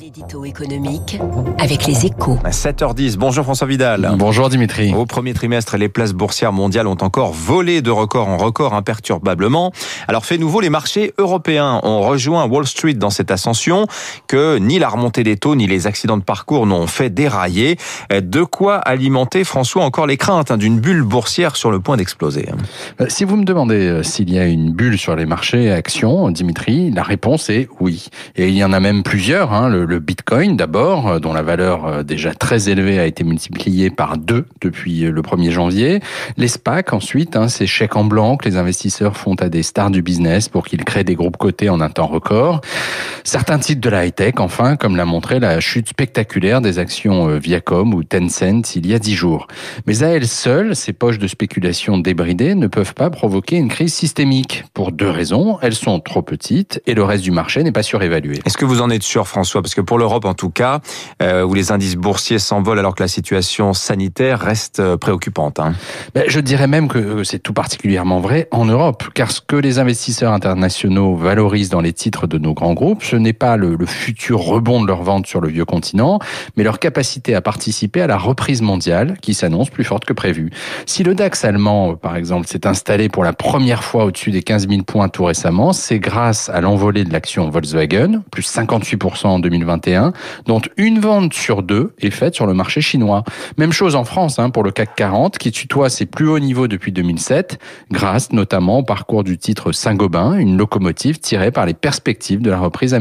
L'édito économique avec les échos. À 7h10, bonjour François Vidal. Bonjour Dimitri. Au premier trimestre, les places boursières mondiales ont encore volé de record en record imperturbablement. Alors fait nouveau, les marchés européens ont rejoint Wall Street dans cette ascension que ni la remontée des taux ni les accidents de parcours n'ont fait dérailler. De quoi alimenter, François, encore les craintes hein, d'une bulle boursière sur le point d'exploser. Euh, Si vous me demandez euh, s'il y a une bulle sur les marchés actions, Dimitri, la réponse est oui. Et il y en a même plusieurs. Hein. Le, le Bitcoin d'abord, euh, dont la valeur euh, déjà très élevée a été multipliée par deux depuis euh, le 1er janvier. Les SPAC ensuite, hein, ces chèques en blanc que les investisseurs font à des stars du business pour qu'ils créent des groupes cotés en un temps record. Certains titres de la high-tech, enfin, comme l'a montré la chute spectaculaire des actions euh, Viacom ou Tencent il y a dix jours. Mais à elles seules, ces poches de spéculation débridées ne peuvent pas provoquer une crise systémique. Pour deux raisons. Elles sont trop petites et le reste du marché n'est pas surévalué. Est-ce que vous en êtes sûr, François? Parce que pour l'Europe, en tout cas, euh, où les indices boursiers s'envolent alors que la situation sanitaire reste euh, préoccupante. Hein. Ben, je dirais même que c'est tout particulièrement vrai en Europe, car ce que les investisseurs internationaux valorisent dans les titres de nos grands groupes, ce n'est pas le, futur rebond de leur vente sur le vieux continent, mais leur capacité à participer à la reprise mondiale qui s'annonce plus forte que prévu. Si le DAX allemand, par exemple, s'est installé pour la première fois au-dessus des 15 000 points tout récemment, c'est grâce à l'envolée de l'action Volkswagen, plus 58% en 2021, dont une vente sur deux est faite sur le marché chinois. Même chose en France hein, pour le CAC 40 qui tutoie ses plus hauts niveaux depuis 2007, grâce notamment au parcours du titre Saint-Gobain, une locomotive tirée par les perspectives de la reprise américaine.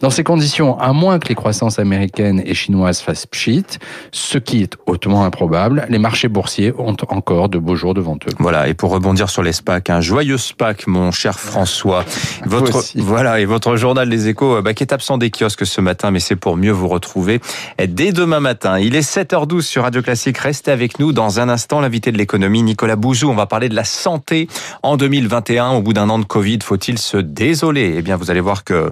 Dans ces conditions, à moins que les croissances américaines et chinoises fassent pchit, ce qui est hautement improbable, les marchés boursiers ont encore de beaux jours devant eux. Voilà, et pour rebondir sur les SPAC, un joyeux SPAC, mon cher François. Votre, voilà, et votre journal Les Échos, euh, bah, qui est absent des kiosques ce matin, mais c'est pour mieux vous retrouver dès demain matin. Il est 7h12 sur Radio Classique. Restez avec nous dans un instant. L'invité de l'économie, Nicolas Bouzou. On va parler de la santé en 2021. Au bout d'un an de Covid, faut-il se désoler? Eh bien, vous allez voir que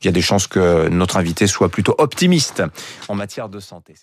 il y a des chances que notre invité soit plutôt optimiste en matière de santé.